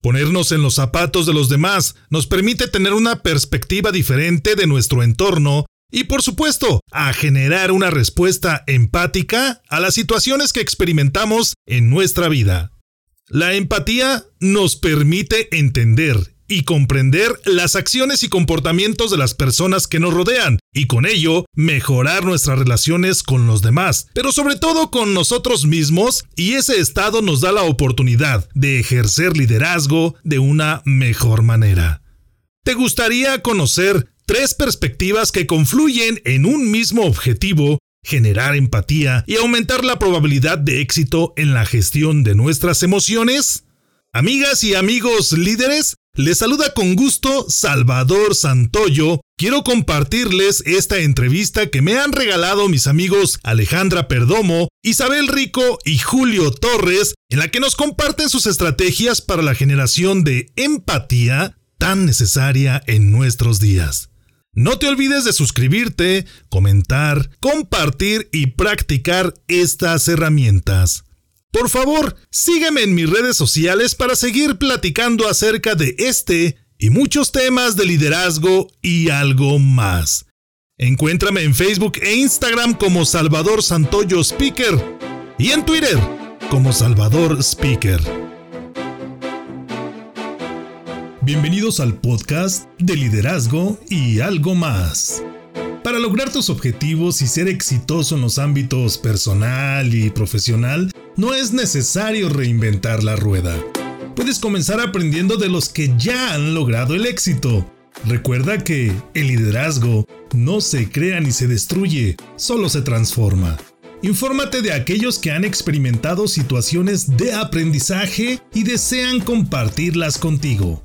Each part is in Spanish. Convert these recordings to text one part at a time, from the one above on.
Ponernos en los zapatos de los demás nos permite tener una perspectiva diferente de nuestro entorno y por supuesto, a generar una respuesta empática a las situaciones que experimentamos en nuestra vida. La empatía nos permite entender y comprender las acciones y comportamientos de las personas que nos rodean y con ello mejorar nuestras relaciones con los demás, pero sobre todo con nosotros mismos y ese estado nos da la oportunidad de ejercer liderazgo de una mejor manera. ¿Te gustaría conocer tres perspectivas que confluyen en un mismo objetivo generar empatía y aumentar la probabilidad de éxito en la gestión de nuestras emociones? Amigas y amigos líderes, les saluda con gusto Salvador Santoyo. Quiero compartirles esta entrevista que me han regalado mis amigos Alejandra Perdomo, Isabel Rico y Julio Torres, en la que nos comparten sus estrategias para la generación de empatía tan necesaria en nuestros días. No te olvides de suscribirte, comentar, compartir y practicar estas herramientas. Por favor, sígueme en mis redes sociales para seguir platicando acerca de este y muchos temas de liderazgo y algo más. Encuéntrame en Facebook e Instagram como Salvador Santoyo Speaker y en Twitter como Salvador Speaker. Bienvenidos al podcast de liderazgo y algo más. Para lograr tus objetivos y ser exitoso en los ámbitos personal y profesional, no es necesario reinventar la rueda. Puedes comenzar aprendiendo de los que ya han logrado el éxito. Recuerda que el liderazgo no se crea ni se destruye, solo se transforma. Infórmate de aquellos que han experimentado situaciones de aprendizaje y desean compartirlas contigo.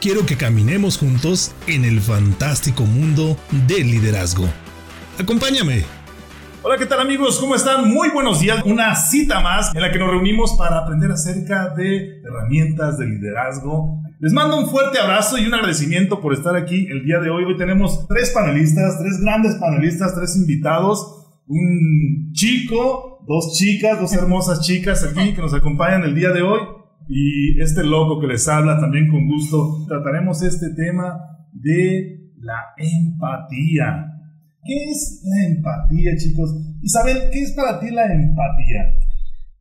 quiero que caminemos juntos en el fantástico mundo del liderazgo. Acompáñame. Hola, ¿qué tal amigos? ¿Cómo están? Muy buenos días. Una cita más en la que nos reunimos para aprender acerca de herramientas de liderazgo. Les mando un fuerte abrazo y un agradecimiento por estar aquí el día de hoy. Hoy tenemos tres panelistas, tres grandes panelistas, tres invitados. Un chico, dos chicas, dos hermosas chicas aquí que nos acompañan el día de hoy y este loco que les habla también con gusto. Trataremos este tema de la empatía. ¿Qué es la empatía, chicos? Isabel, ¿qué es para ti la empatía?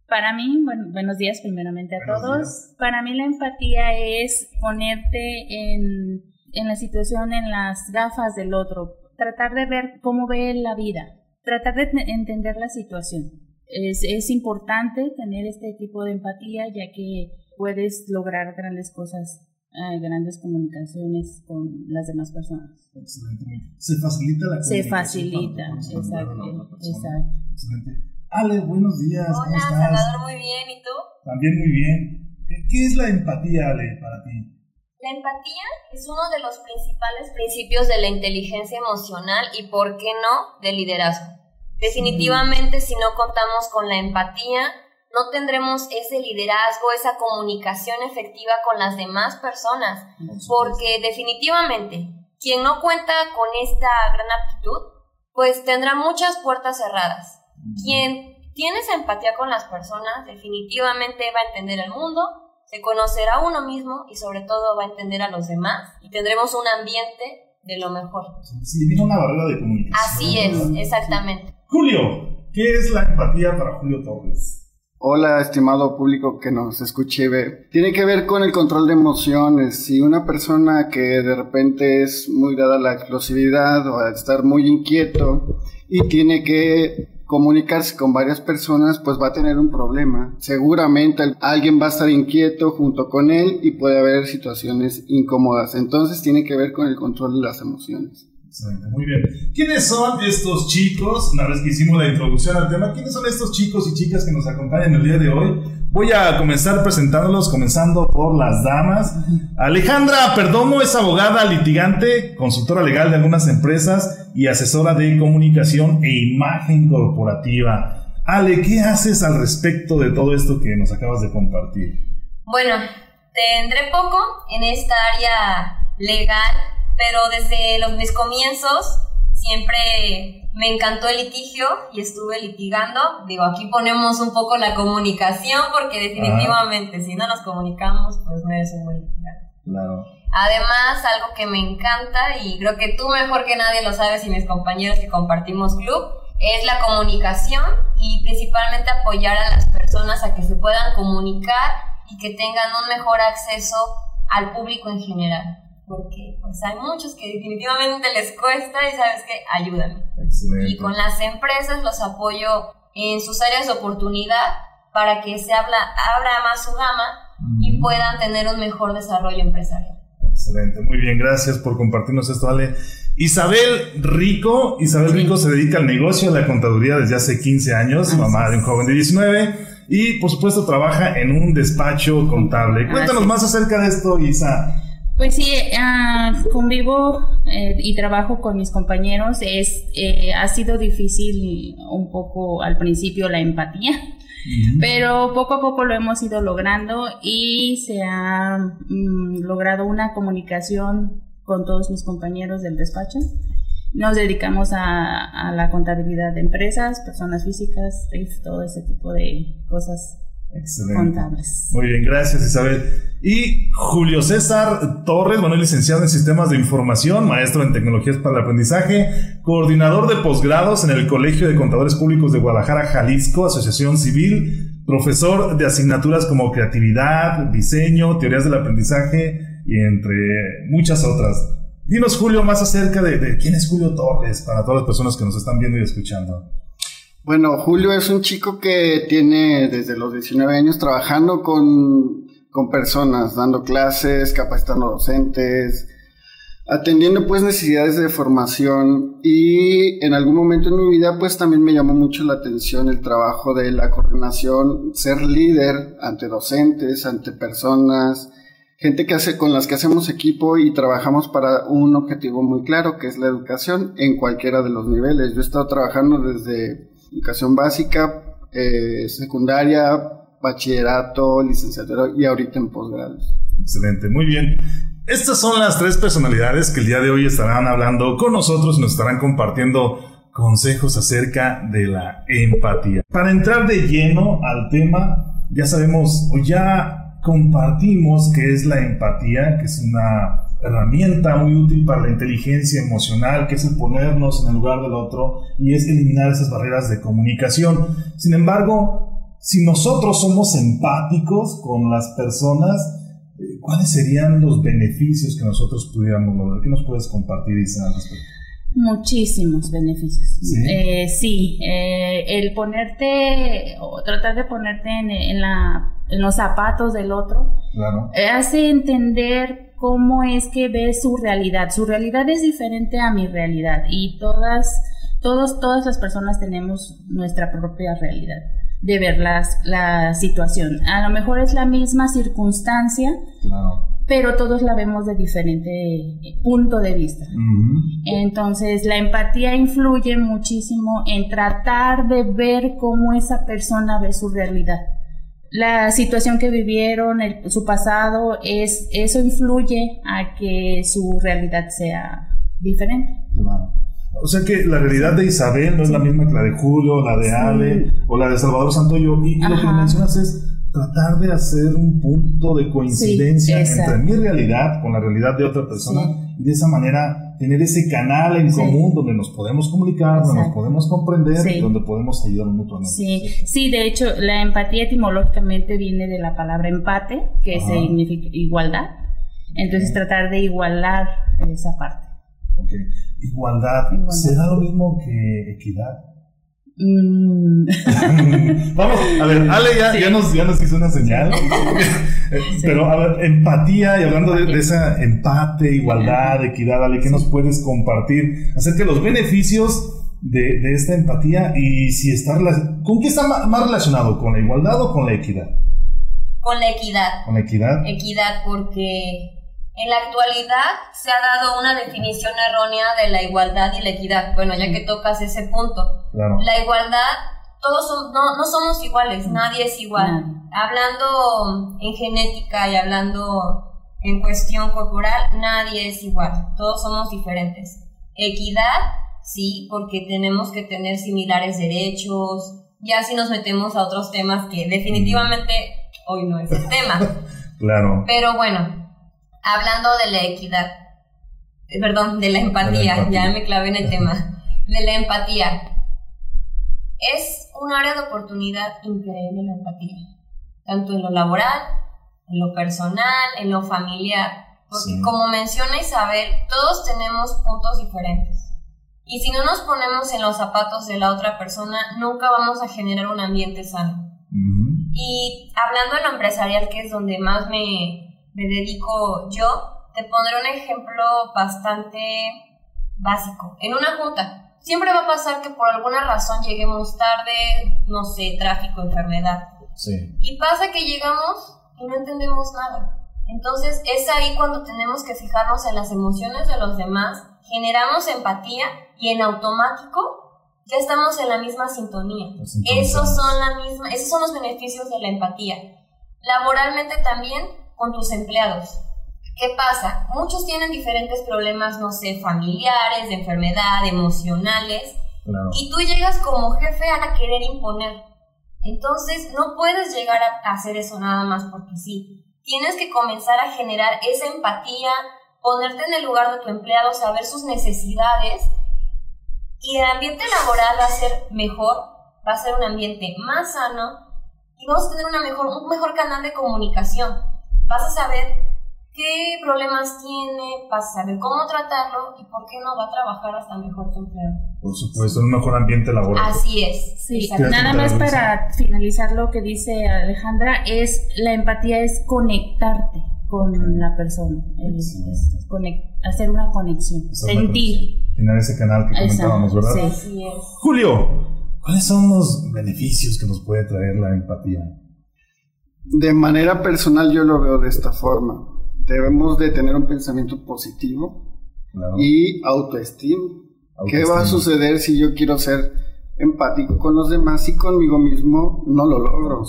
Para mí, bueno, buenos días primeramente a todos. Para mí la empatía es ponerte en, en la situación, en las gafas del otro, tratar de ver cómo ve la vida, tratar de entender la situación. Es, es importante tener este tipo de empatía ya que puedes lograr grandes cosas, eh, grandes comunicaciones con las demás personas. Excelente. Se facilita la comunicación. Se facilita, exacto. exacto. Excelente. Ale, buenos días. Hola, ¿cómo estás? Salvador, muy bien. ¿Y tú? También muy bien. ¿Qué es la empatía, Ale, para ti? La empatía es uno de los principales principios de la inteligencia emocional y, ¿por qué no?, del liderazgo. Definitivamente, si no contamos con la empatía, no tendremos ese liderazgo, esa comunicación efectiva con las demás personas, porque definitivamente quien no cuenta con esta gran aptitud, pues tendrá muchas puertas cerradas. Quien tiene esa empatía con las personas, definitivamente va a entender el mundo, se conocerá a uno mismo y sobre todo va a entender a los demás y tendremos un ambiente de lo mejor. Se elimina una barrera de comunicación. Así es, exactamente. Julio, ¿qué es la empatía para Julio Torres? Hola, estimado público que nos escuche y ve. Tiene que ver con el control de emociones. Si una persona que de repente es muy dada a la explosividad o a estar muy inquieto y tiene que comunicarse con varias personas, pues va a tener un problema. Seguramente alguien va a estar inquieto junto con él y puede haber situaciones incómodas. Entonces tiene que ver con el control de las emociones. Excelente, muy bien. ¿Quiénes son estos chicos? Una vez que hicimos la introducción al tema, ¿quiénes son estos chicos y chicas que nos acompañan el día de hoy? Voy a comenzar presentándolos, comenzando por las damas. Alejandra Perdomo es abogada litigante, consultora legal de algunas empresas y asesora de comunicación e imagen corporativa. Ale, ¿qué haces al respecto de todo esto que nos acabas de compartir? Bueno, tendré poco en esta área legal, pero desde los, mis comienzos siempre me encantó el litigio y estuve litigando. Digo, aquí ponemos un poco la comunicación porque definitivamente si no nos comunicamos, pues no es un buen litigante. Claro. Además, algo que me encanta y creo que tú mejor que nadie lo sabes y mis compañeros que compartimos club, es la comunicación y principalmente apoyar a las personas a que se puedan comunicar y que tengan un mejor acceso al público en general porque pues hay muchos que definitivamente les cuesta y sabes que ayúdame. Y con las empresas los apoyo en sus áreas de oportunidad para que se habla, abra más su gama y puedan tener un mejor desarrollo empresarial. Excelente, muy bien, gracias por compartirnos esto, Ale. Isabel Rico, Isabel Rico se dedica al negocio de la contaduría desde hace 15 años, mamá de un joven de 19 y por supuesto trabaja en un despacho contable. Cuéntanos más acerca de esto, Isa. Pues sí, uh, convivo eh, y trabajo con mis compañeros. Es, eh, ha sido difícil un poco al principio la empatía, pero poco a poco lo hemos ido logrando y se ha mm, logrado una comunicación con todos mis compañeros del despacho. Nos dedicamos a, a la contabilidad de empresas, personas físicas, todo ese tipo de cosas Excelente. Muy bien, gracias Isabel. Y Julio César Torres, bueno, licenciado en Sistemas de Información, maestro en Tecnologías para el Aprendizaje, coordinador de posgrados en el Colegio de Contadores Públicos de Guadalajara, Jalisco, Asociación Civil, profesor de asignaturas como creatividad, diseño, teorías del aprendizaje y entre muchas otras. Dinos, Julio, más acerca de, de quién es Julio Torres para todas las personas que nos están viendo y escuchando. Bueno, Julio es un chico que tiene desde los 19 años trabajando con, con personas, dando clases, capacitando docentes, atendiendo pues necesidades de formación y en algún momento en mi vida pues también me llamó mucho la atención el trabajo de la coordinación, ser líder ante docentes, ante personas, gente que hace con las que hacemos equipo y trabajamos para un objetivo muy claro que es la educación en cualquiera de los niveles. Yo he estado trabajando desde educación básica, eh, secundaria, bachillerato, licenciatura y ahorita en posgrado. Excelente, muy bien. Estas son las tres personalidades que el día de hoy estarán hablando con nosotros nos estarán compartiendo consejos acerca de la empatía. Para entrar de lleno al tema, ya sabemos o ya compartimos qué es la empatía, que es una herramienta muy útil para la inteligencia emocional, que es el ponernos en el lugar del otro y es eliminar esas barreras de comunicación. Sin embargo, si nosotros somos empáticos con las personas, eh, ¿cuáles serían los beneficios que nosotros pudiéramos lograr? ¿Qué nos puedes compartir, Isa, al respecto? Muchísimos beneficios. Sí, eh, eh, el ponerte o tratar de ponerte en, la, en los zapatos del otro hace entender cómo es que ve su realidad. Su realidad es diferente a mi realidad y todas, todos, todas las personas tenemos nuestra propia realidad de ver las, la situación. A lo mejor es la misma circunstancia, pero todos la vemos de diferente punto de vista. Entonces, la empatía influye muchísimo en tratar de ver cómo esa persona ve su realidad la situación que vivieron, su pasado, es, eso influye a que su realidad sea diferente. O sea que la realidad de Isabel no es la misma que la de Julio, la de Ale o la de Salvador Santoyo. Y, lo que mencionas es tratar de hacer un punto de coincidencia entre mi realidad con la realidad de otra persona y de esa manera tener ese canal en común donde nos podemos comunicar, donde nos podemos comprender y donde podemos ayudar mutuamente. Sí. sí, de hecho la empatía etimológicamente viene de la palabra empate, que significa igualdad. Entonces tratar de igualar esa parte. Igualdad. ¿Será lo mismo que equidad? Mm. Vamos, a ver, Ale ya, nos, ya nos hizo una señal. Pero, a ver, empatía y hablando de, esa empate, igualdad, equidad, Ale, ¿qué nos puedes compartir acerca de los beneficios de, esta empatía y si está ¿con qué está más relacionado? ¿Con la igualdad o con la equidad? Con la equidad. ¿Con la equidad? Equidad, porque en la actualidad se ha dado una definición errónea de la igualdad y la equidad. Bueno, ya que tocas ese punto. La igualdad, todos no, no, somos iguales, nadie es igual. Hablando en genética y hablando en cuestión corporal, nadie es igual, todos somos diferentes. Equidad, sí, porque tenemos que tener similares derechos, ya si nos metemos a otros temas que definitivamente hoy no es el tema. claro. Pero bueno, hablando de la equidad, eh, perdón, de la empatía, ya me clavé en el tema, de la empatía. Es un área de oportunidad increíble la empatía, tanto en lo laboral, en lo personal, en lo familiar, porque como menciona Isabel, todos tenemos puntos diferentes. Y si no nos ponemos en los zapatos de la otra persona, nunca vamos a generar un ambiente sano. Y hablando de lo empresarial, que es donde más me, me dedico yo, te pondré un ejemplo bastante básico. En una junta, siempre va a pasar que por alguna razón lleguemos tarde, no sé, tráfico, enfermedad. Sí. Y pasa que llegamos y no entendemos nada. Entonces es ahí cuando tenemos que fijarnos en las emociones de los demás, generamos empatía y en automático ya estamos en la misma sintonía. Esos son, la misma, esos son los beneficios de la empatía. Laboralmente también con tus empleados. ¿Qué pasa? Muchos tienen diferentes problemas, no sé, familiares, de enfermedad, emocionales, y tú llegas como jefe a querer imponer. Entonces, no puedes llegar a hacer eso nada más porque sí. Tienes que comenzar a generar esa empatía, ponerte en el lugar de tu empleado, saber sus necesidades, y el ambiente laboral va a ser mejor, va a ser un ambiente más sano, y vamos a tener una mejor, un mejor canal de comunicación vas a saber qué problemas tiene, vas a saber cómo tratarlo y por qué no va a trabajar hasta mejor tu empleado. Por supuesto, en un mejor ambiente laboral. Así es. Sí, nada más para finalizar lo que dice Alejandra, es la empatía es conectarte con la persona, hacer una conexión, sentir. Tener ese canal que comentábamos, ¿verdad? Sí. Así es. Julio, ¿cuáles son los beneficios que nos puede traer la empatía? De manera personal yo lo veo de esta forma. Debemos de tener un pensamiento positivo y autoestima. ¿Qué va a suceder si yo quiero ser empático con los demás y conmigo mismo no lo logro?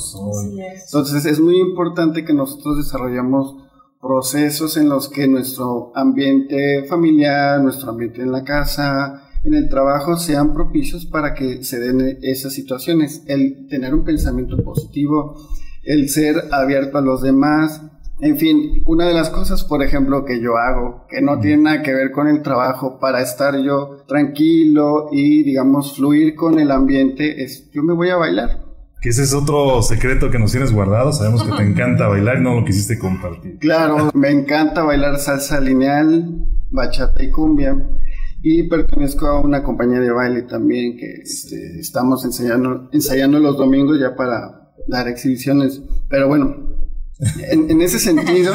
Entonces es muy importante que nosotros desarrollemos procesos en los que nuestro ambiente familiar, nuestro ambiente en la casa, en el trabajo sean propicios para que se den esas situaciones. El tener un pensamiento positivo, el ser abierto a los demás. En fin, una de las cosas, por ejemplo, que yo hago, que no tiene nada que ver con el trabajo, para estar yo tranquilo y, digamos, fluir con el ambiente, es yo me voy a bailar. Que ese es otro secreto que nos tienes guardado. Sabemos que te encanta bailar y no lo quisiste compartir. Claro, me encanta bailar salsa lineal, bachata y cumbia. Y pertenezco a una compañía de baile también que este, estamos ensayando, ensayando los domingos ya para dar exhibiciones. Pero bueno, en, ese sentido,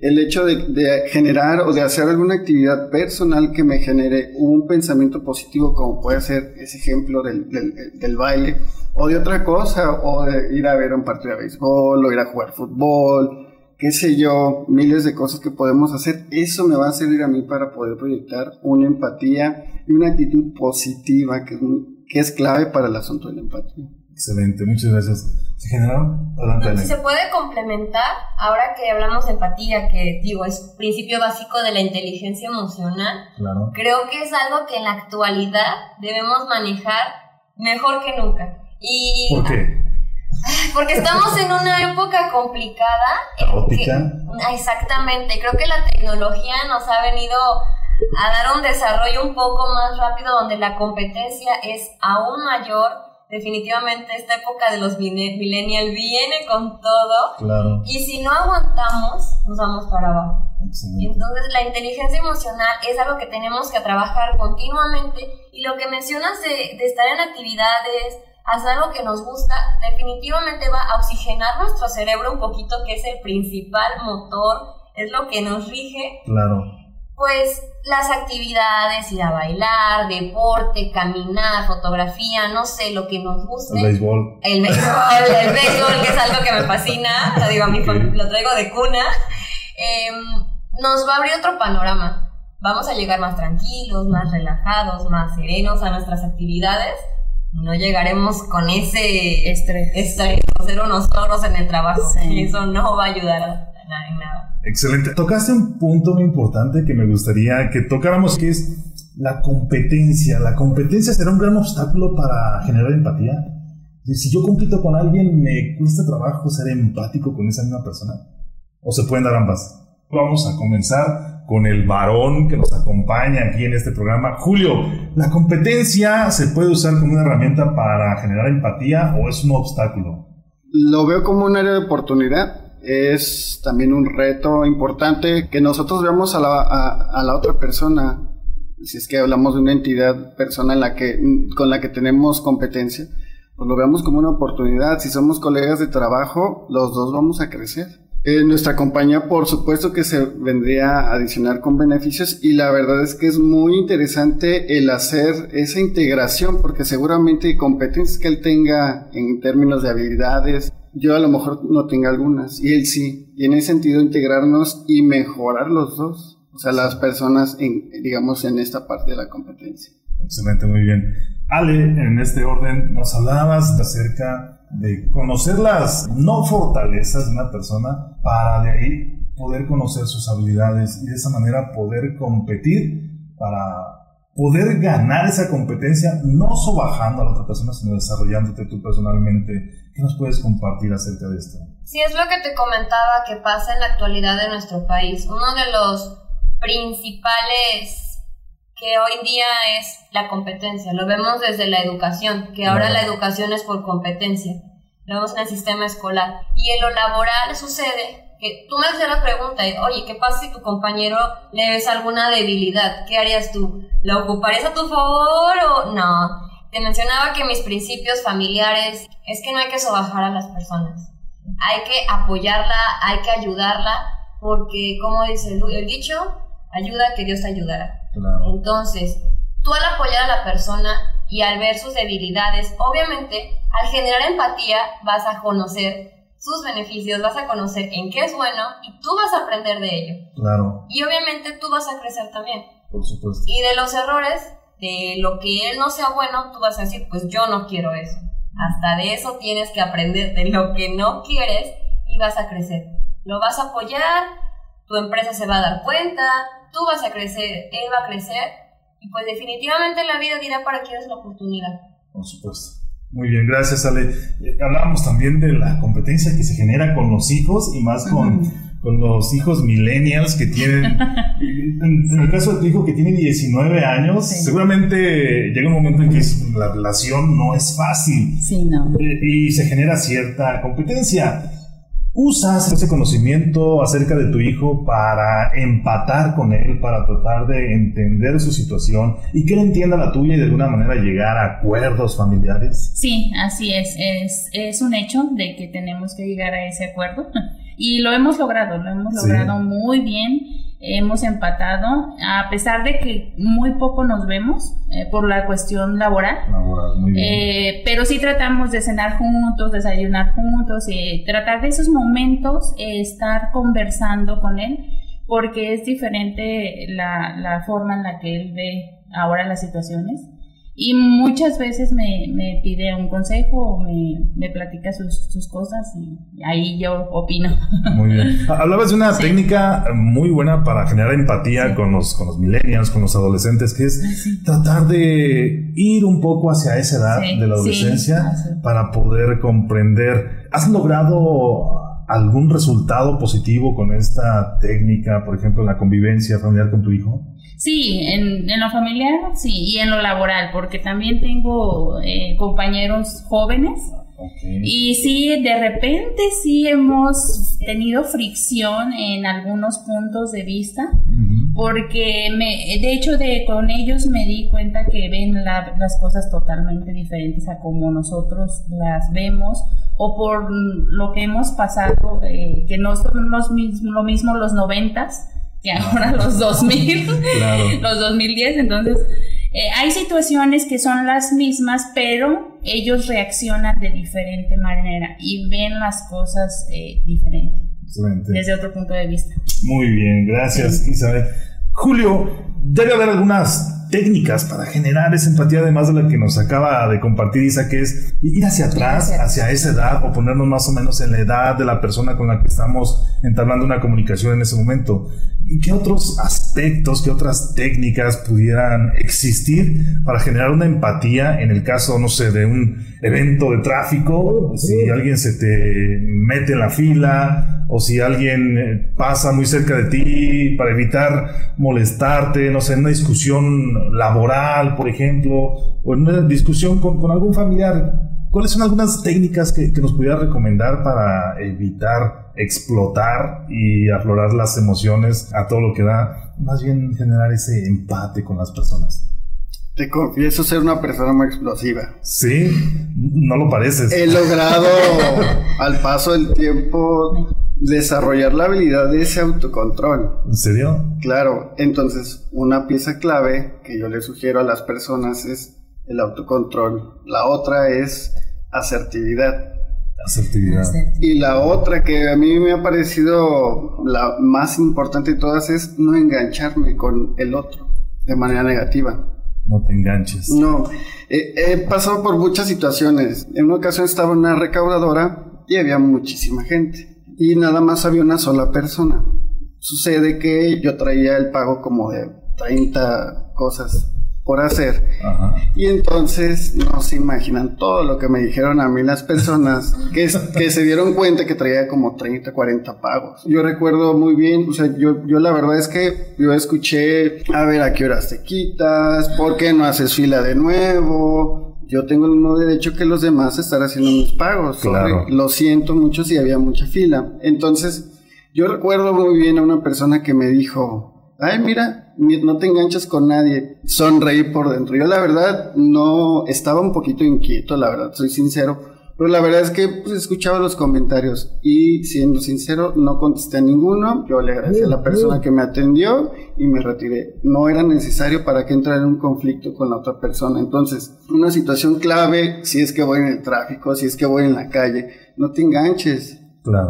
el hecho de, generar o de hacer alguna actividad personal que me genere un pensamiento positivo, como puede ser ese ejemplo del, del, baile, o de otra cosa, o de ir a ver un partido de béisbol, o ir a jugar fútbol, qué sé yo, miles de cosas que podemos hacer, eso me va a servir a mí para poder proyectar una empatía y una actitud positiva que, que es clave para el asunto de la empatía. Excelente, muchas gracias. ¿Se generaron? Adelante. Se puede complementar, ahora que hablamos de empatía, que digo, es principio básico de la inteligencia emocional. Claro. Creo que es algo que en la actualidad debemos manejar mejor que nunca. Y, ¿Por qué? Porque estamos en una época complicada. Caótica. exactamente. Creo que la tecnología nos ha venido a dar un desarrollo un poco más rápido donde la competencia es aún mayor definitivamente esta época de los millennials viene con todo. Claro. Y si no aguantamos, nos vamos para abajo. Entonces, la inteligencia emocional es algo que tenemos que trabajar continuamente. Y lo que mencionas de, de estar en actividades, hacer algo que nos gusta, definitivamente va a oxigenar nuestro cerebro un poquito, que es el principal motor, es lo que nos rige. Claro pues las actividades, ir a bailar, deporte, caminar, fotografía, no sé, lo que nos guste. El béisbol. El béisbol, el béisbol, que es algo que me fascina, lo digo a mi lo traigo de cuna. Em, nos va a abrir otro panorama. Vamos a llegar más tranquilos, más relajados, más serenos a nuestras actividades. No llegaremos con ese estrés, estrés ser unos zorros en el trabajo. Y eso no va a ayudar en nada. Excelente. Tocaste un punto muy importante que me gustaría que tocáramos, que es la competencia. La competencia será un gran obstáculo para generar empatía. Si yo compito con alguien, me cuesta trabajo ser empático con esa misma persona. ¿O se pueden dar ambas? Vamos a comenzar con el varón que nos acompaña aquí en este programa. Julio, ¿la competencia se puede usar como una herramienta para generar empatía o es un obstáculo? Lo veo como un área de oportunidad es también un reto importante que nosotros veamos a la, a, la otra persona, si es que hablamos de una entidad persona en la que, con la que tenemos competencia, pues lo veamos como una oportunidad. Si somos colegas de trabajo, los dos vamos a crecer. Eh, nuestra compañía, por supuesto que se vendría a adicionar con beneficios y la verdad es que es muy interesante el hacer esa integración porque seguramente competencias que él tenga en términos de habilidades, yo a lo mejor no tenga algunas y él sí. Y en ese sentido integrarnos y mejorar los dos. O sea, las personas, en, digamos, en esta parte de la competencia. Excelente, muy bien. Ale, en este orden, nos hablabas acerca de conocer las no fortalezas de una persona para de ahí poder conocer sus habilidades y de esa manera poder competir para poder ganar esa competencia, no sobajando a la otra persona, sino desarrollándote tú personalmente. ¿Qué nos puedes compartir acerca de esto? Sí, es lo que te comentaba que pasa en la actualidad de nuestro país. Uno de los principales que hoy día es la competencia. Lo vemos desde la educación, que ahora la educación es por competencia. Lo vemos en el sistema escolar. Y en lo laboral sucede que tú me haces la pregunta, oye, ¿qué pasa si tu compañero le ves alguna debilidad? ¿Qué harías tú? ¿Lo ocuparías a tu favor o no? Te mencionaba que mis principios familiares es que no hay que sobajar a las personas. Hay que apoyarla, hay que ayudarla, porque como dice el, dicho, ayuda que Dios te ayudará. Entonces, tú al apoyar a la persona y al ver sus debilidades, obviamente, al generar empatía vas a conocer sus beneficios, vas a conocer en qué es bueno y tú vas a aprender de ello. Claro. Y obviamente tú vas a crecer también. Por supuesto. Y de los errores, de lo que él no sea bueno, tú vas a decir, pues yo no quiero eso. Hasta de eso tienes que aprender de lo que no quieres y vas a crecer. Lo vas a apoyar, tu empresa se va a dar cuenta, tú vas a crecer, él va a crecer y pues definitivamente la vida dirá para quién es la oportunidad. Por supuesto. Muy bien, gracias Ale. Eh, hablábamos también de la competencia que se genera con los hijos y más con, con los hijos millennials que tienen, en, el caso de tu hijo que tiene 19 años, seguramente llega un momento en que la relación no es fácil sí, no. Eh, y se genera cierta competencia usas ese conocimiento acerca de tu hijo para empatar con él, para tratar de entender su situación y que él entienda la tuya y de alguna manera llegar a acuerdos familiares? Sí, así es. Es, es un hecho de que tenemos que llegar a ese acuerdo y lo hemos logrado, lo hemos logrado muy bien hemos empatado, a pesar de que muy poco nos vemos eh, por la cuestión laboral. Eh, pero sí tratamos de cenar juntos, desayunar juntos, eh, tratar de esos momentos, estar conversando con él, porque es diferente la, la forma en la que él ve ahora las situaciones. Y muchas veces me, me pide un consejo o me, me platica sus, sus, cosas y ahí yo opino. Muy bien. Hablabas de una técnica muy buena para generar empatía con, los, con los millennials, con los adolescentes, que es tratar de ir un poco hacia esa edad de la adolescencia ah, para poder comprender. ¿Has logrado algún resultado positivo con esta técnica, por ejemplo, en la convivencia familiar con tu hijo? Sí, en, en, lo familiar, sí, y en lo laboral, porque también tengo eh, compañeros jóvenes. Y sí, de repente sí hemos tenido fricción en algunos puntos de vista, porque me, de hecho de con ellos me di cuenta que ven las cosas totalmente diferentes a como nosotros las vemos o por lo que hemos pasado, eh, que no son los, lo mismo los noventas que ahora los 2000, los 2010. Entonces, eh, hay situaciones que son las mismas, pero ellos reaccionan de diferente manera y ven las cosas eh, diferente. Desde otro punto de vista. Muy bien, gracias Isabel. Julio, debe haber algunas técnicas para generar esa empatía, además de la que nos acaba de compartir Isa, que es ir hacia atrás, hacia esa edad, o ponernos más o menos en la edad de la persona con la que estamos entablando una comunicación en ese momento. ¿Y qué otros aspectos, qué otras técnicas pudieran existir para generar una empatía en el caso, no sé, de un evento de tráfico? Si alguien se te mete en la fila, o si alguien eh, pasa muy cerca de ti para evitar molestarte, no sé, en una discusión laboral, por ejemplo, o en una discusión con, algún familiar. ¿Cuáles son algunas técnicas que, nos pudiera recomendar para evitar explotar y aflorar las emociones a todo lo que da? Más bien generar ese empate con las personas. Te confieso ser una persona muy explosiva. Sí, no lo pareces. He logrado al paso del tiempo desarrollar la habilidad de ese autocontrol. ¿En serio? Claro, entonces una pieza clave que yo le sugiero a las personas es el autocontrol. La otra es asertividad. Asertividad. Y la otra que a mí me ha parecido la más importante de todas es no engancharme con el otro de manera negativa. No te enganches. No, he pasado por muchas situaciones. En una ocasión estaba en una recaudadora y había muchísima gente y nada más había una sola persona. Sucede que yo traía el pago como de 30 cosas por hacer. Y entonces no se imaginan todo lo que me dijeron a mí las personas que, que se dieron cuenta que traía como 30, 40 pagos. Yo recuerdo muy bien, o sea, yo, yo la verdad es que yo escuché, a ver a qué horas te quitas, por qué no haces fila de nuevo, yo tengo el mismo derecho que los demás a estar haciendo mis pagos. Claro. Lo siento mucho si había mucha fila. Entonces, yo recuerdo muy bien a una persona que me dijo, ay, mira, no te enganchas con nadie. Sonreí por dentro. Yo la verdad no estaba un poquito inquieto, la verdad, soy sincero pero la verdad es que pues, escuchaba los comentarios y siendo sincero, no contesté a ninguno. Yo le agradecí a la persona que me atendió y me retiré. No era necesario para que entrara en un conflicto con la otra persona. Entonces, una situación clave, si es que voy en el tráfico, si es que voy en la calle, no te enganches.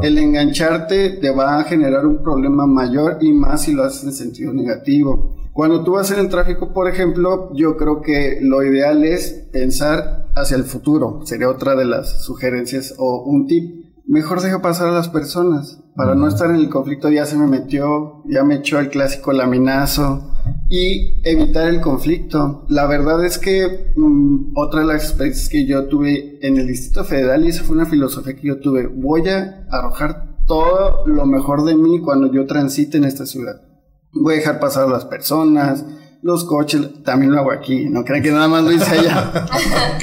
El engancharte te va a generar un problema mayor y más si lo haces en sentido negativo. Cuando tú vas en el tráfico, por ejemplo, yo creo que lo ideal es pensar hacia el futuro. Sería otra de las sugerencias o un tip. Mejor deja pasar a las personas para no estar en el conflicto. Ya se me metió, ya me echó el clásico laminazo y evitar el conflicto. La verdad es que mm, otra de las experiencias que yo tuve en el Distrito Federal, y esa fue una filosofía que yo tuve, voy a arrojar todo lo mejor de mí cuando yo transite en esta ciudad. Voy a dejar pasar a las personas, los coches, también lo hago aquí, no crean que nada más lo hice allá.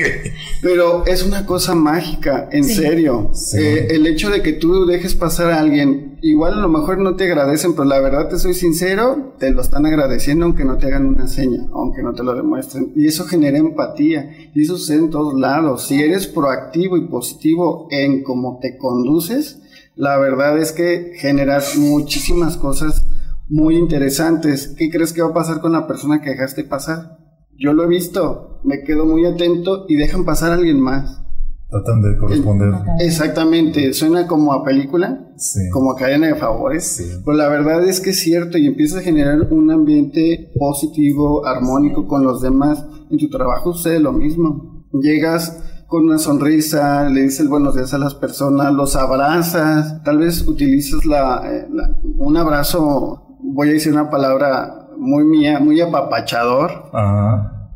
Pero es una cosa mágica, en serio. Eh, el hecho de que tú dejes pasar a alguien, igual a lo mejor no te agradecen, pero la verdad te soy sincero, te lo están agradeciendo aunque no te hagan una seña, aunque no te lo demuestren. Y eso genera empatía, y eso sucede en todos lados. Si eres proactivo y positivo en cómo te conduces, la verdad es que generas muchísimas cosas muy interesantes. ¿Qué crees que va a pasar con la persona que dejaste pasar? Yo lo he visto, me quedo muy atento y dejan pasar a alguien más. Tratan de corresponder. Exactamente, suena como a película, como a cadena de favores, pero la verdad es que es cierto y empieza a generar un ambiente positivo, armónico con los demás. En tu trabajo sucede lo mismo. Llegas con una sonrisa, le dices buenos días a las personas, los abrazas, tal vez utilizas la, eh, un abrazo voy a decir una palabra muy mía, muy apapachador,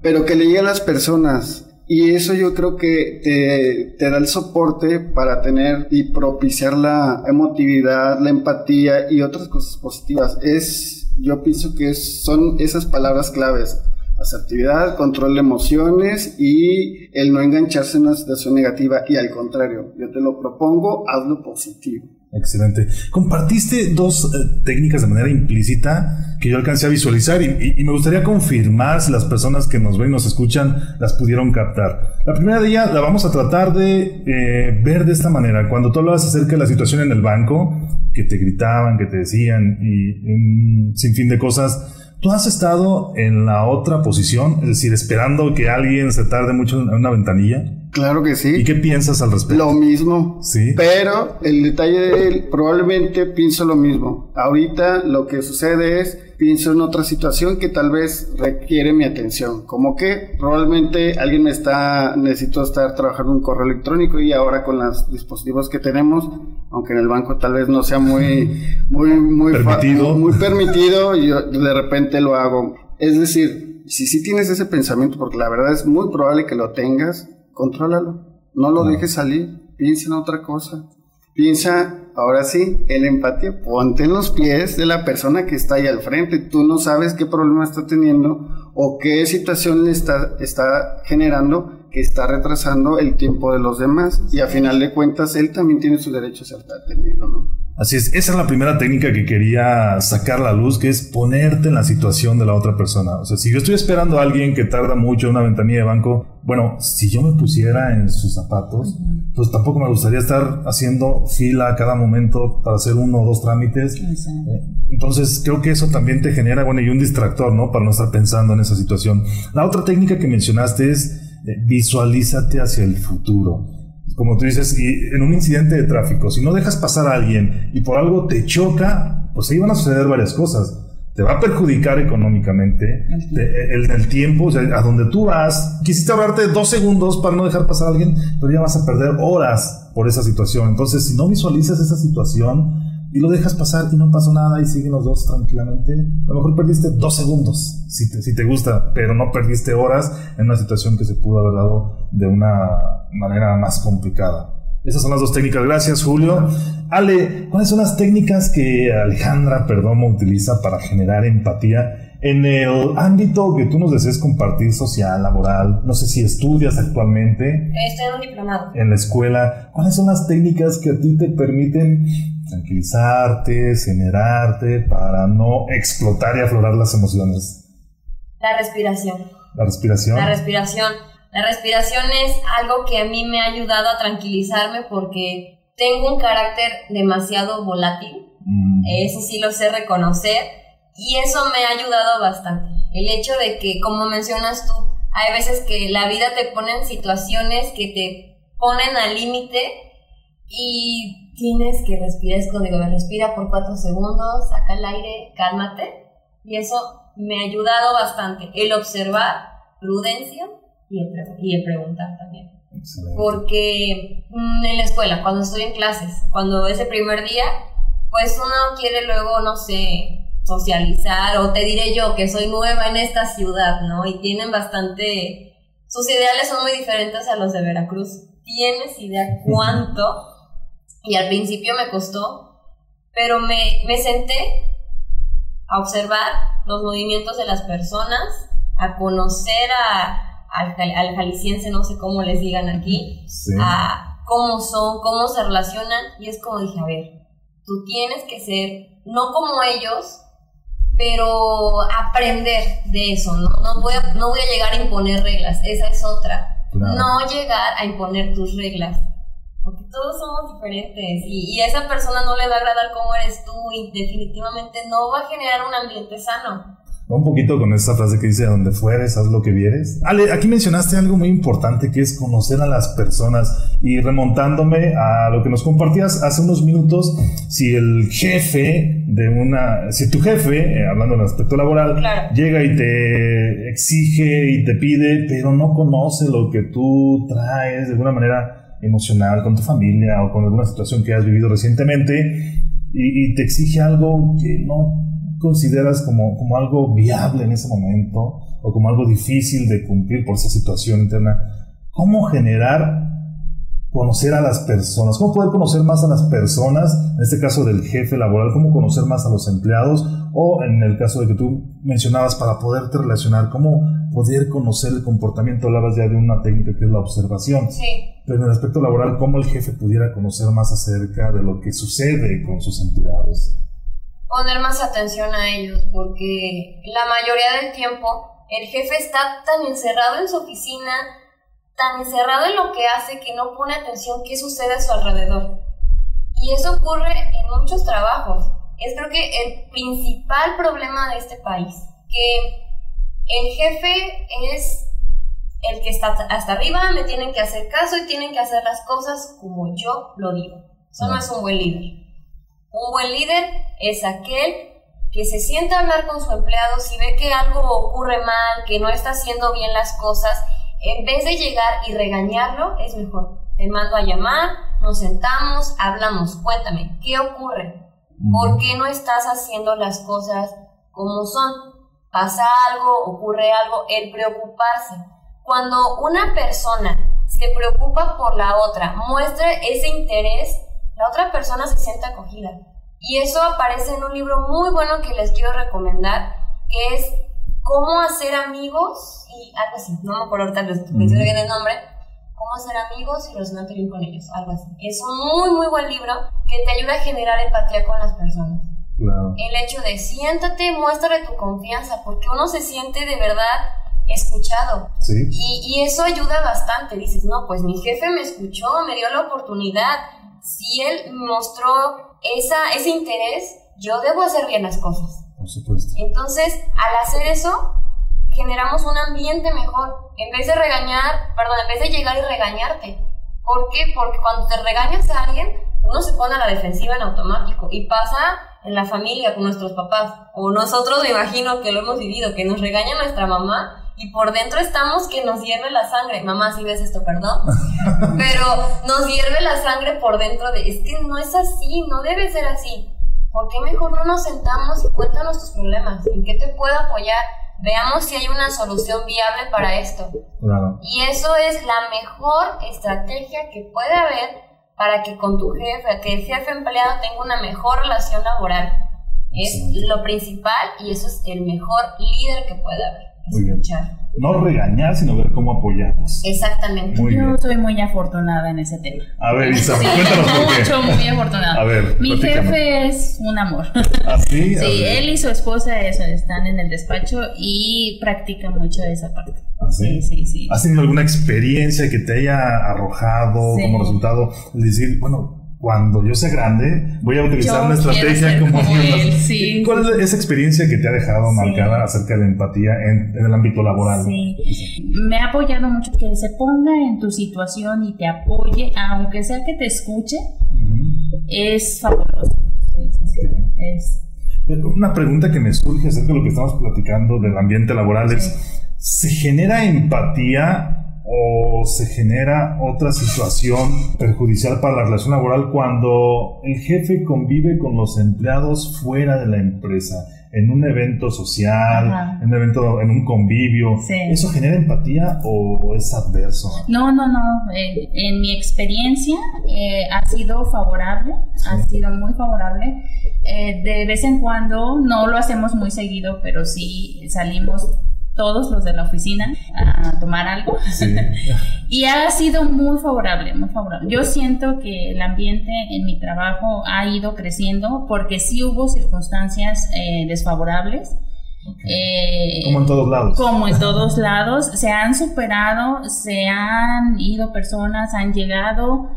pero que le llegue a las personas. Y eso yo creo que te, te, da el soporte para tener y propiciar la emotividad, la empatía y otras cosas positivas. Es, yo pienso que son esas palabras claves. Asertividad, control de emociones y el no engancharse en una situación negativa. Y al contrario, yo te lo propongo, hazlo positivo. Excelente. Compartiste dos eh, técnicas de manera implícita que yo alcancé a visualizar y, me gustaría confirmar si las personas que nos ven y nos escuchan las pudieron captar. La primera de ellas la vamos a tratar de eh, ver de esta manera. Cuando tú hablabas acerca de la situación en el banco, que te gritaban, que te decían y un sinfín de cosas. ¿Tú has estado en la otra posición? Es decir, esperando que alguien se tarde mucho en una ventanilla. Claro que sí. ¿Y qué piensas al respecto? Lo mismo. Sí. Pero el detalle de él, probablemente pienso lo mismo. Ahorita lo que sucede es, pienso en otra situación que tal vez requiere mi atención. Como que probablemente alguien me está, necesito estar trabajando un correo electrónico y ahora con los dispositivos que tenemos, aunque en el banco tal vez no sea muy, muy, muy permitido, muy, permitido, yo de repente lo hago. Es decir, si sí tienes ese pensamiento, porque la verdad es muy probable que lo tengas, contrólalo. No lo dejes salir. Piensa en otra cosa. Piensa, ahora sí, en la empatía. Ponte en los pies de la persona que está ahí al frente. Tú no sabes qué problema está teniendo o qué situación le está, está generando que está retrasando el tiempo de los demás. Y a final de cuentas, él también tiene su derecho a ser atendido, ¿no? Así es, esa es la primera técnica que quería sacar a la luz, que es ponerte en la situación de la otra persona. O sea, si yo estoy esperando a alguien que tarda mucho en una ventanilla de banco, bueno, si yo me pusiera en sus zapatos, pues tampoco me gustaría estar haciendo fila a cada momento para hacer uno o dos trámites. Entonces, creo que eso también te genera, bueno, y un distractor, ¿no? Para no estar pensando en esa situación. La otra técnica que mencionaste es eh, visualízate hacia el futuro como tú dices, y en un incidente de tráfico, si no dejas pasar a alguien y por algo te choca, pues ahí van a suceder varias cosas. Te va a perjudicar económicamente el, el, tiempo, o sea, a donde tú vas. Quisiste ahorrarte dos segundos para no dejar pasar a alguien, pero ya vas a perder horas por esa situación. Entonces, si no visualizas esa situación, y lo dejas pasar y no pasó nada y siguen los dos tranquilamente. A lo mejor perdiste dos segundos, si te, si te gusta, pero no perdiste horas en una situación que se pudo haber dado de una manera más complicada. Esas son las dos técnicas. Gracias, Julio. Ale, ¿cuáles son las técnicas que Alejandra Perdomo utiliza para generar empatía en el ámbito que tú nos desees compartir, social, laboral? No sé si estudias actualmente. Estoy en un diplomado. En la escuela. ¿Cuáles son las técnicas que a ti te permiten tranquilizarte, generarte, para no explotar y aflorar las emociones? La respiración. La respiración. La respiración. La respiración es algo que a mí me ha ayudado a tranquilizarme porque tengo un carácter demasiado volátil. Mm. Eso sí lo sé reconocer y eso me ha ayudado bastante. El hecho de que, como mencionas tú, hay veces que la vida te pone en situaciones que te ponen al límite y tienes que respirar, es cuando digo, respira por cuatro segundos, saca el aire, cálmate. Y eso me ha ayudado bastante. El observar, prudencia y el, y el preguntar también. Porque mm, en la escuela, cuando estoy en clases, cuando ese primer día, pues uno quiere luego, no sé, socializar o te diré yo que soy nueva en esta ciudad, ¿no? Y tienen bastante... Sus ideales son muy diferentes a los de Veracruz. ¿Tienes idea cuánto y al principio me costó, pero me, me senté a observar los movimientos de las personas, a conocer a, al, al, jalisciense, no sé cómo les digan aquí, a cómo son, cómo se relacionan, y es como dije, a ver, tú tienes que ser, no como ellos, pero aprender de eso, ¿no? No voy a, no voy a llegar a imponer reglas, esa es otra. No llegar a imponer tus reglas, todos somos diferentes y, y, a esa persona no le va a agradar cómo eres tú y definitivamente no va a generar un ambiente sano. Un poquito con esa frase que dice, donde fueres, haz lo que vieres. Ale, aquí mencionaste algo muy importante que es conocer a las personas y remontándome a lo que nos compartías hace unos minutos, si el jefe de una, si tu jefe, eh, hablando del aspecto laboral, llega y te exige y te pide, pero no conoce lo que tú traes de alguna manera emocional con tu familia o con alguna situación que has vivido recientemente y, te exige algo que no consideras como, como algo viable en ese momento o como algo difícil de cumplir por esa situación interna. ¿Cómo generar conocer a las personas, cómo poder conocer más a las personas, en este caso del jefe laboral, cómo conocer más a los empleados, o en el caso de que tú mencionabas para poderte relacionar, cómo poder conocer el comportamiento, hablabas ya de una técnica que es la observación. Sí. En el aspecto laboral, cómo el jefe pudiera conocer más acerca de lo que sucede con sus empleados. Poner más atención a ellos, porque la mayoría del tiempo el jefe está tan encerrado en su oficina, tan encerrado en lo que hace que no pone atención qué sucede a su alrededor. Y eso ocurre en muchos trabajos. Es creo que el principal problema de este país, que el jefe es el que está hasta arriba, me tienen que hacer caso y tienen que hacer las cosas como yo lo digo. Eso no es un buen líder. Un buen líder es aquel que se sienta a hablar con su empleado si ve que algo ocurre mal, que no está haciendo bien las cosas, en vez de llegar y regañarlo, es mejor. Te mando a llamar, nos sentamos, hablamos, cuéntame, ¿qué ocurre? ¿Por qué no estás haciendo las cosas como son? ¿Pasa algo? ¿Ocurre algo? El preocuparse. Cuando una persona se preocupa por la otra, muestra ese interés, la otra persona se siente acogida. Y eso aparece en un libro muy bueno que les quiero recomendar, que es Cómo hacer amigos y algo así, no me acuerdo ahorita bien el nombre, Cómo hacer amigos y relacionarte bien con ellos, algo así. Es un muy, muy buen libro que te ayuda a generar empatía con las personas. El hecho de siéntate, muéstrale tu confianza, porque uno se siente de verdad escuchado. Y, y, eso ayuda bastante. Dices, no, pues mi jefe me escuchó, me dio la oportunidad. Si él mostró esa, ese interés, yo debo hacer bien las cosas. Por supuesto. Entonces, al hacer eso, generamos un ambiente mejor. En vez de regañar, perdón, en vez de llegar y regañarte. ¿Por qué? Porque cuando te regañas a alguien, uno se pone a la defensiva en automático. Y pasa en la familia con nuestros papás. O nosotros me imagino que lo hemos vivido, que nos regaña nuestra mamá y por dentro estamos que nos hierve la sangre. Mamá, si ves esto, perdón. Pero nos hierve la sangre por dentro de, es que no es así, no debe ser así. ¿Por qué mejor no nos sentamos y cuéntanos tus problemas? ¿En qué te puedo apoyar? Veamos si hay una solución viable para esto. Y eso es la mejor estrategia que puede haber para que con tu jefe, que el jefe empleado tenga una mejor relación laboral. Es lo principal y eso es el mejor líder que puede haber. Muy bien. No regañar, sino ver cómo apoyamos. Exactamente. Yo soy muy afortunada en ese tema. A ver, Isa, cuéntanos por qué. Mucho, muy afortunada. A ver, Mi jefe es un amor. ¿Ah, sí? sí, él y su esposa están en el despacho y practican mucho esa parte. ¿Ah, sí? sí, sí, ¿Has tenido alguna experiencia que te haya arrojado como resultado decir, bueno, cuando yo sea grande, voy a utilizar una estrategia como, ¿Cuál es esa experiencia que te ha dejado marcada acerca de empatía en, el ámbito laboral? Sí. Me ha apoyado mucho que se ponga en tu situación y te apoye, aunque sea que te escuche, es fabuloso. Es... Una pregunta que me surge acerca de lo que estamos platicando del ambiente laboral es, ¿se genera empatía o se genera otra situación perjudicial para la relación laboral cuando el jefe convive con los empleados fuera de la empresa, en un evento social, en un evento, en un convivio. ¿Eso genera empatía o es adverso? No, no, no. Eh, en mi experiencia eh, ha sido favorable, ha sido muy favorable. Eh, de vez en cuando, no lo hacemos muy seguido, pero sí salimos todos los de la oficina a tomar algo. y ha sido muy favorable, muy favorable. Yo siento que el ambiente en mi trabajo ha ido creciendo porque sí hubo circunstancias eh, desfavorables. Eh, como en todos lados. Como en todos lados. Se han superado, se han ido personas, han llegado,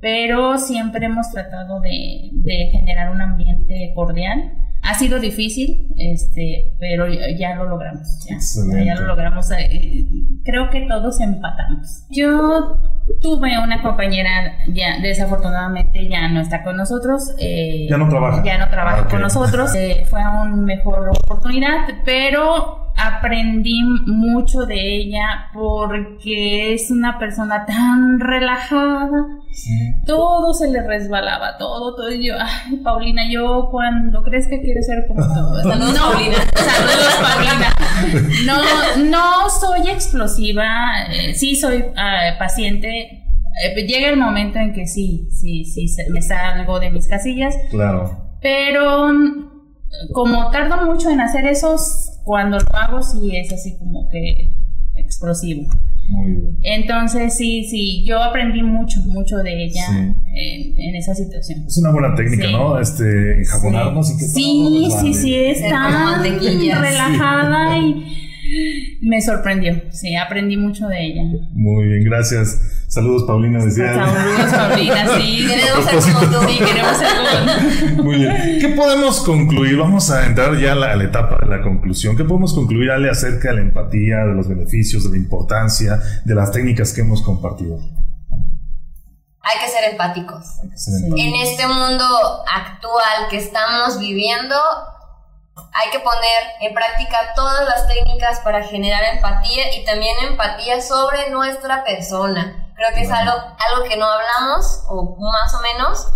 pero siempre hemos tratado de, de generar un ambiente cordial ha sido difícil, este, pero ya lo logramos. Ya, lo logramos. Eh, creo que todos empatamos. Yo tuve una compañera, ya desafortunadamente ya no está con nosotros. Eh, ya no trabaja. Ya no trabaja ah, con nosotros. Eh, fue una mejor oportunidad, pero aprendí mucho de ella porque es una persona tan relajada. Todo se le resbalaba, todo, todo. Y yo, ay, Paulina, yo cuando crees que quiero ser como tú. Saludos, no, Paulina. Saludos, Paulina. No, no soy explosiva, eh, sí soy ah, paciente. Eh, llega el momento en que sí, sí, sí, me salgo de mis casillas. Claro. Pero como tardo mucho en hacer esos, cuando lo hago sí es así como que explosivo. Muy bien. Entonces sí, sí, yo aprendí mucho, mucho de ella en, esa situación. Es una buena técnica, ¿no? Este, enjabonarnos sí. y que Sí, sí, sí, está relajada y me sorprendió. Sí, aprendí mucho de ella. Muy bien, gracias. Saludos, Paulina, decía. Saludos, Paulina, sí. Queremos ser como tú. Sí, queremos ser como tú. Muy bien. ¿Qué podemos concluir? Vamos a entrar ya a la, a la etapa de la conclusión. ¿Qué podemos concluir, Ale, acerca de la empatía, de los beneficios, de la importancia, de las técnicas que hemos compartido? Hay que ser empáticos. Hay que ser Sí. empáticos. En este mundo actual que estamos viviendo, hay que poner en práctica todas las técnicas para generar empatía y también empatía sobre nuestra persona. Creo que es algo, algo que no hablamos, o más o menos,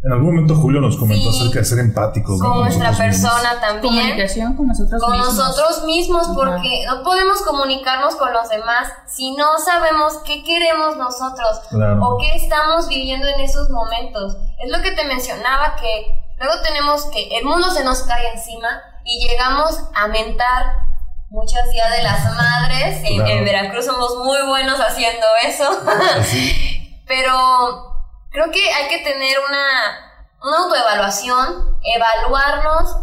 En algún momento Julio nos comentó Sí. acerca de ser empáticos. ¿no? con nuestra nosotros mismos. persona también. Comunicación con nosotros con mismos. nosotros mismos porque no podemos comunicarnos con los demás si no sabemos qué queremos nosotros Claro. o qué estamos viviendo en esos momentos. Es lo que te mencionaba que luego tenemos que el mundo se nos cae encima y llegamos a mentar muchas días de las madres. En, Claro. en Veracruz somos muy buenos haciendo eso. Así. Pero creo que hay que tener una, una autoevaluación, evaluarnos,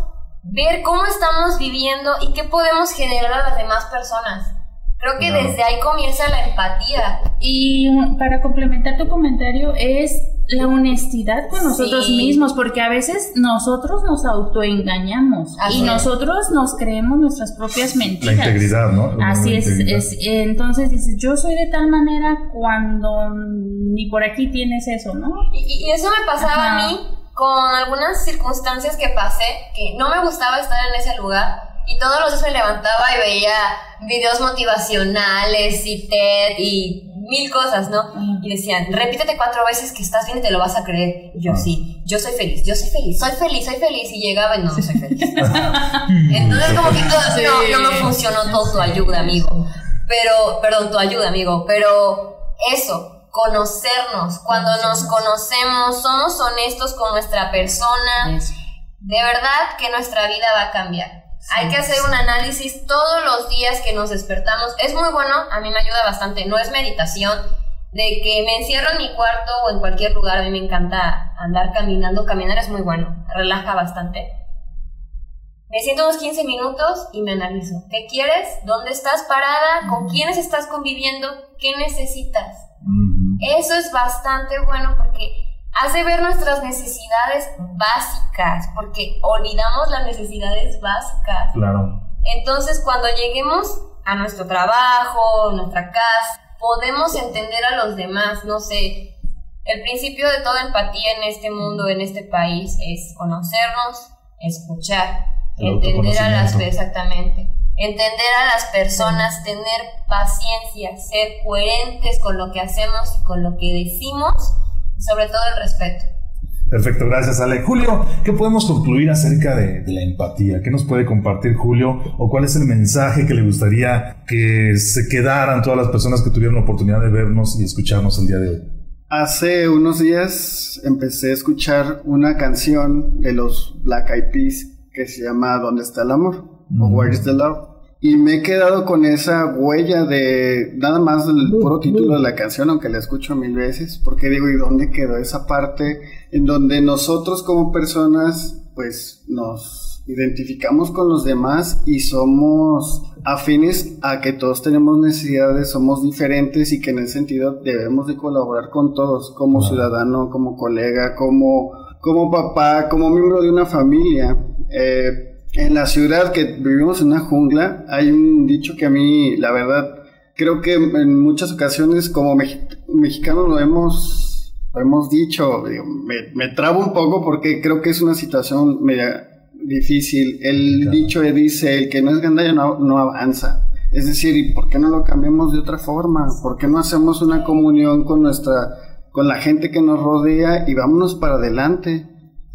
ver cómo estamos viviendo y qué podemos generar a las demás personas. Creo que Claro. desde ahí comienza la empatía. Y para complementar tu comentario es la honestidad con nosotros Sí. mismos, porque a veces nosotros nos autoengañamos Así y es. nosotros nos creemos nuestras propias La mentiras. integridad, ¿no? Así La es, integridad. es, entonces dices, yo soy de tal manera cuando ni por aquí tienes eso, ¿no? Y, y eso me pasaba Ajá. a mí con algunas circunstancias que pasé, que no me gustaba estar en ese lugar. Y todos los días me levantaba y veía videos motivacionales y TED y mil cosas, ¿no? Y decían, repítete cuatro veces que estás bien y te lo vas a creer. Y yo Ah. sí, yo soy feliz, yo soy feliz, soy feliz, soy feliz. Y llegaba y no, no soy feliz. Entonces como que ah, no, no me funcionó todo tu ayuda, amigo. Pero, perdón, tu ayuda, amigo. Pero eso, conocernos. Cuando nos conocemos, somos honestos con nuestra persona. De verdad que nuestra vida va a cambiar. Hay que hacer un análisis todos los días que nos despertamos. Es muy bueno, a mí me ayuda bastante. No es meditación, de que me encierro en mi cuarto o en cualquier lugar. A mí me encanta andar caminando. Caminar es muy bueno, relaja bastante. Me siento unos 15 minutos y me analizo. ¿Qué quieres? ¿Dónde estás parada? ¿Con quiénes estás conviviendo? ¿Qué necesitas? Eso es bastante bueno porque hace ver nuestras necesidades básicas, porque olvidamos las necesidades básicas. Claro. Entonces, cuando lleguemos a nuestro trabajo, nuestra casa, podemos entender a los demás, no sé. El principio de toda empatía en este mundo, en este país, es conocernos, escuchar, El entender a las exactamente, entender a las personas, tener paciencia, ser coherentes con lo que hacemos y con lo que decimos, sobre todo el respeto. Perfecto, gracias Ale. Julio, ¿qué podemos concluir acerca de, de la empatía? ¿Qué nos puede compartir Julio? ¿O cuál es el mensaje que le gustaría que se quedaran todas las personas que tuvieron la oportunidad de vernos y escucharnos el día de hoy? Hace unos días empecé a escuchar una canción de los Black Eyed Peas que se llama ¿Dónde está el amor? o. Where is the love? Y me he quedado con esa huella de nada más del puro título de la canción, aunque la escucho mil veces, porque digo, ¿y dónde quedó esa parte en donde nosotros como personas, pues nos identificamos con los demás y somos afines a que todos tenemos necesidades, somos diferentes y que en ese sentido debemos de colaborar con todos, como ciudadano, como colega, como, como papá, como miembro de una familia. Eh, en la ciudad que vivimos en una jungla, hay un dicho que a mí, la verdad, creo que en muchas ocasiones como mexi- mexicanos lo hemos, lo hemos dicho, digo, me, me trabo un poco porque creo que es una situación media difícil. El Claro. dicho dice, el que no es gandalla no, no avanza. Es decir, ¿y por qué no lo cambiamos de otra forma? ¿Por qué no hacemos una comunión con nuestra, con la gente que nos rodea y vámonos para adelante?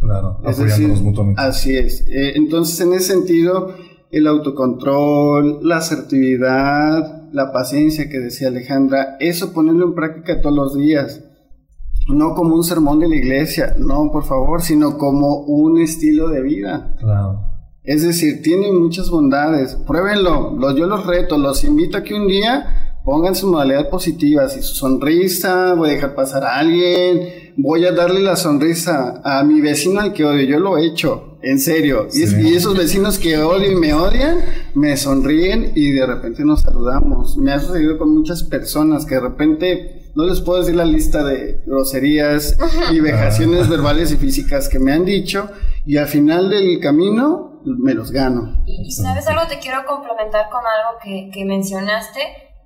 Claro, Es decir, mutuamente. Así es. Eh, entonces, en ese sentido, el autocontrol, la asertividad, la paciencia que decía Alejandra, eso ponerlo en práctica todos los días. No como un sermón de la iglesia, no, por favor, sino como un estilo de vida. Claro. Es decir, tiene muchas bondades. Pruébenlo. Los, yo los reto, los invito a que un día pongan su modalidad positiva. Si su sonrisa, voy a dejar pasar a alguien, voy a darle la sonrisa a mi vecino al que odio. Yo lo he hecho, en serio. Y, es- Sí. y esos vecinos que odio y me odian, me sonríen y de repente nos saludamos. Me ha sucedido con muchas personas que de repente no les puedo decir la lista de groserías y vejaciones Ah. verbales y físicas que me han dicho y al final del camino me los gano. Y, y sabes algo, te quiero complementar con algo que, que mencionaste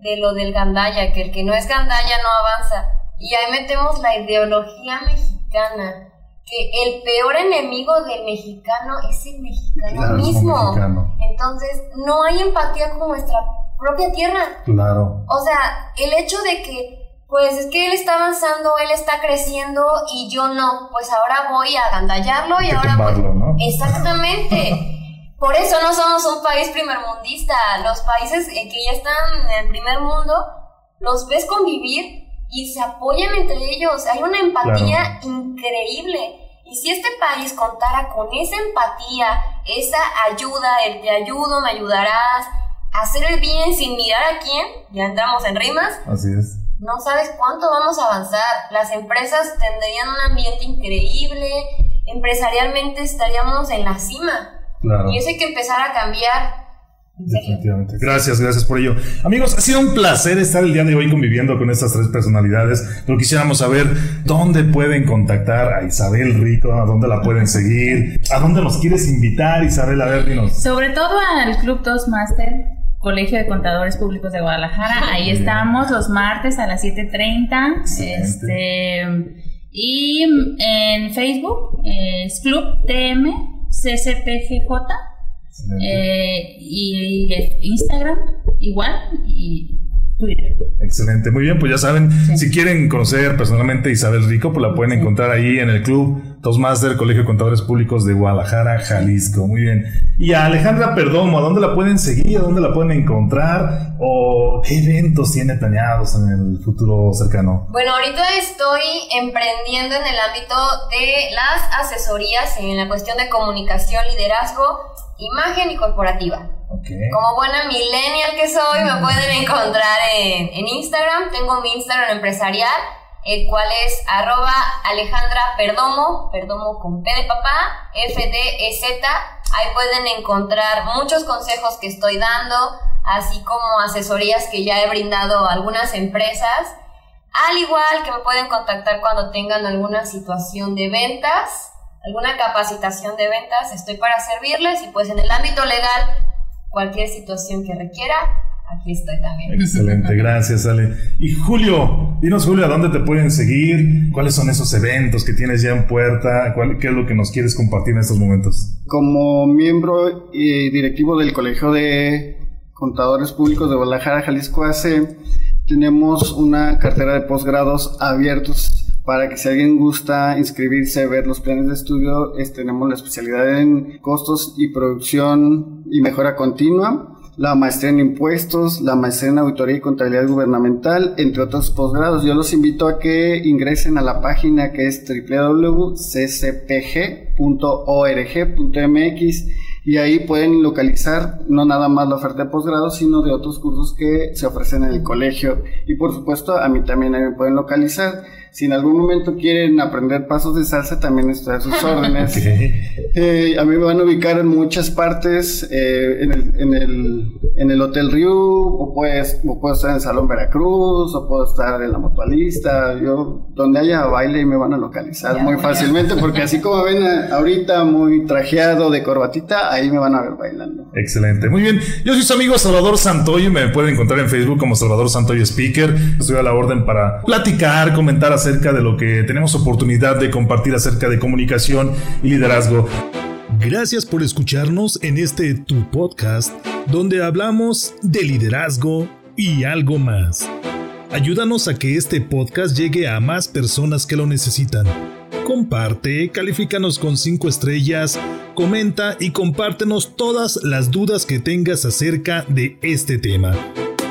de lo del gandaya, que el que no es gandaya no avanza. Y ahí metemos la ideología mexicana, que el peor enemigo del mexicano es el mexicano Claro, mismo. mexicano. Entonces, no hay empatía con nuestra propia tierra. Claro. O sea, el hecho de que, pues es que él está avanzando, él está creciendo y yo no, pues ahora voy a gandallarlo y Hay que ahora voy- tumbarlo, ¿no? Exactamente. Por eso no somos un país primermundista. Los países que ya están en el primer mundo, los ves convivir y se apoyan entre ellos. Hay una empatía increíble. Y si este país contara con esa empatía, esa ayuda, el te ayudo, me ayudarás, hacer el bien sin mirar a quién, ya entramos en rimas, Así es. no sabes cuánto vamos a avanzar. Las empresas tendrían un ambiente increíble, empresarialmente estaríamos en la cima. Claro. Y eso hay que empezar a cambiar. Definitivamente. Gracias, gracias por ello. Amigos, ha sido un placer estar el día de hoy conviviendo con estas tres personalidades, pero quisiéramos saber dónde pueden contactar a Isabel Rico, a dónde la pueden seguir, a dónde nos quieres invitar, Isabel, a ver, dinos. Sobre todo al Club Toastmaster, Colegio de Contadores Públicos de Guadalajara. Ahí Bien. estamos los martes a las 7.30. Excelente. Este, y en Facebook es Club TM CCPGJ. Eh, y Instagram igual. Y. Excelente, muy bien, pues ya saben, Sí. si quieren conocer personalmente a Isabel Rico, pues la pueden encontrar ahí en el club Toastmaster Colegio de Contadores Públicos de Guadalajara, Jalisco. Muy bien. Y a Alejandra Perdomo, ¿a dónde la pueden seguir? ¿A dónde la pueden encontrar? ¿O qué eventos tiene planeados en el futuro cercano? Bueno, ahorita estoy emprendiendo en el ámbito de las asesorías en la cuestión de comunicación, liderazgo, imagen y corporativa. Ok. Como buena millennial que soy, me pueden encontrar en, en Instagram. Tengo mi Instagram empresarial, el cual es arroba Alejandra Perdomo, Perdomo con P de papá, F-D-E-Z. Ahí pueden encontrar muchos consejos que estoy dando, así como asesorías que ya he brindado a algunas empresas. Al igual que me pueden contactar cuando tengan alguna situación de ventas, alguna capacitación de ventas, estoy para servirles y pues en el ámbito legal cualquier situación que requiera, aquí estoy también. Excelente, gracias Ale. Y Julio, dinos Julio, ¿a dónde te pueden seguir? ¿Cuáles son esos eventos que tienes ya en puerta? ¿Cuál- ¿Qué es lo que nos quieres compartir en estos momentos? Como miembro y directivo del Colegio de Contadores Públicos de Guadalajara, Jalisco AC, tenemos una cartera de posgrados abiertos para que si alguien gusta inscribirse, ver los planes de estudio, es- tenemos la especialidad en costos y producción y mejora continua, la maestría en impuestos, la maestría en auditoría y contabilidad gubernamental, entre otros posgrados. Yo los invito a que ingresen a la página que es www.ccpg.org.mx y ahí pueden localizar no nada más la oferta de posgrado, sino de otros cursos que se ofrecen en el colegio. Y por supuesto, a mí también ahí me pueden localizar. Si en algún momento quieren aprender pasos de salsa, también estoy a sus órdenes. Eh, a mí me van a ubicar en muchas partes, eh, en, el, en, el, en el Hotel Riu, o, pues, o puedo estar en el Salón Veracruz, o puedo estar en la Mutualista. Yo, donde haya baile, me van a localizar muy bien. fácilmente, porque así como ven a- ahorita muy trajeado de corbatita, ahí me van a ver bailando. Excelente, muy bien. Yo soy su amigo Salvador Santoyo, me pueden encontrar en Facebook como Salvador Santoyo Speaker. Estoy a la orden para platicar, comentar acerca de lo que tenemos oportunidad de compartir acerca de comunicación y liderazgo. Gracias por escucharnos en este tu podcast donde hablamos de liderazgo y algo más. Ayúdanos a que este podcast llegue a más personas que lo necesitan. Comparte, califícanos con 5 estrellas, comenta y compártenos todas las dudas que tengas acerca de este tema.